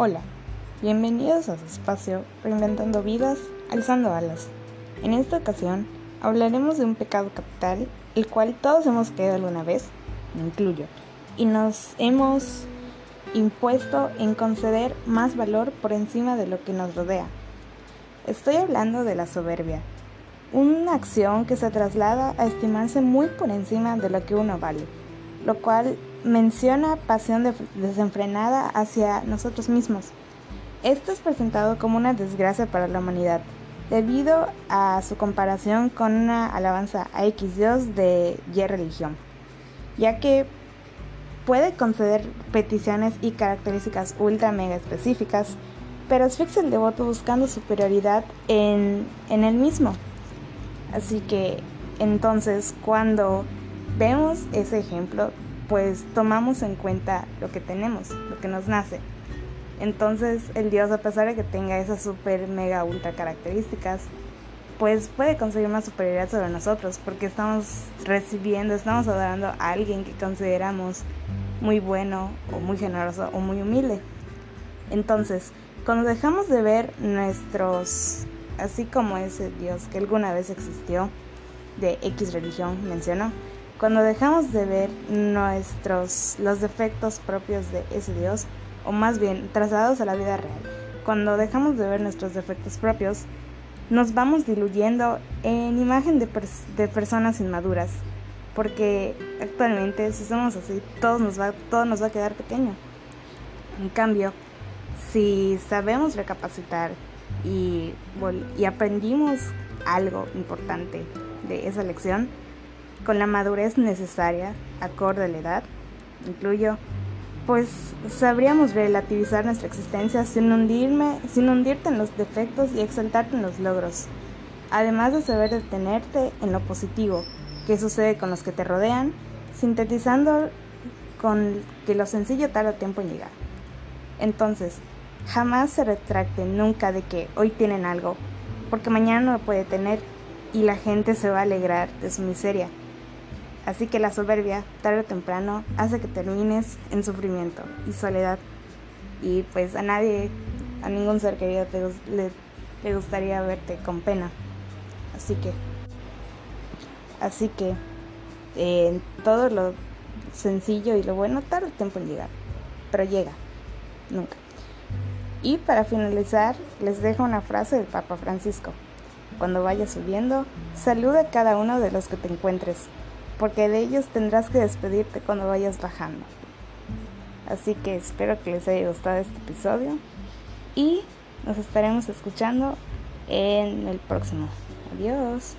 Hola, bienvenidos a su espacio Reinventando Vidas, Alzando Alas. En esta ocasión hablaremos de un pecado capital, el cual todos hemos caído alguna vez, me incluyo, y nos hemos impuesto en conceder más valor por encima de lo que nos rodea. Estoy hablando de la soberbia, una acción que se traslada a estimarse muy por encima de lo que uno vale, lo cual menciona pasión desenfrenada hacia nosotros mismos. Esto es presentado como una desgracia para la humanidad, debido a su comparación con una alabanza a X Dios de Y religión, ya que puede conceder peticiones y características ultra mega específicas, pero asfixia el devoto buscando superioridad en, en él mismo. Así que entonces cuando vemos ese ejemplo, pues tomamos en cuenta lo que tenemos, lo que nos nace. Entonces el Dios, a pesar de que tenga esas super, mega, ultra características, pues puede conseguir más superioridad sobre nosotros, porque estamos recibiendo, estamos adorando a alguien que consideramos muy bueno o muy generoso o muy humilde. Entonces, cuando dejamos de ver nuestros, así como ese Dios que alguna vez existió, de X religión mencionó, cuando dejamos de ver nuestros los defectos propios de ese Dios, o más bien trasladados a la vida real, cuando dejamos de ver nuestros defectos propios, nos vamos diluyendo en imagen de, personas inmaduras, porque actualmente si somos así, todo nos va, todo nos va a quedar pequeño. En cambio, si sabemos recapacitar y, y aprendimos algo importante de esa lección, con la madurez necesaria, acorde a la edad, incluyo, pues sabríamos relativizar nuestra existencia sin, hundirme, sin hundirte en los defectos y exaltarte en los logros, además de saber detenerte en lo positivo que sucede con los que te rodean, sintetizando con que lo sencillo tarda tiempo en llegar. Entonces, jamás se retracte nunca de que hoy tienen algo, porque mañana no lo puede tener y la gente se va a alegrar de su miseria. Así que la soberbia, tarde o temprano, hace que termines en sufrimiento y soledad. Y pues a nadie, a ningún ser querido le, gustaría verte con pena. Así que, así que, eh, todo lo sencillo y lo bueno tarda tiempo en llegar, pero llega, nunca. Y para finalizar, les dejo una frase del Papa Francisco. Cuando vayas subiendo, saluda a cada uno de los que te encuentres porque de ellos tendrás que despedirte cuando vayas bajando. Así que espero que les haya gustado este episodio y nos estaremos escuchando en el próximo. Adiós.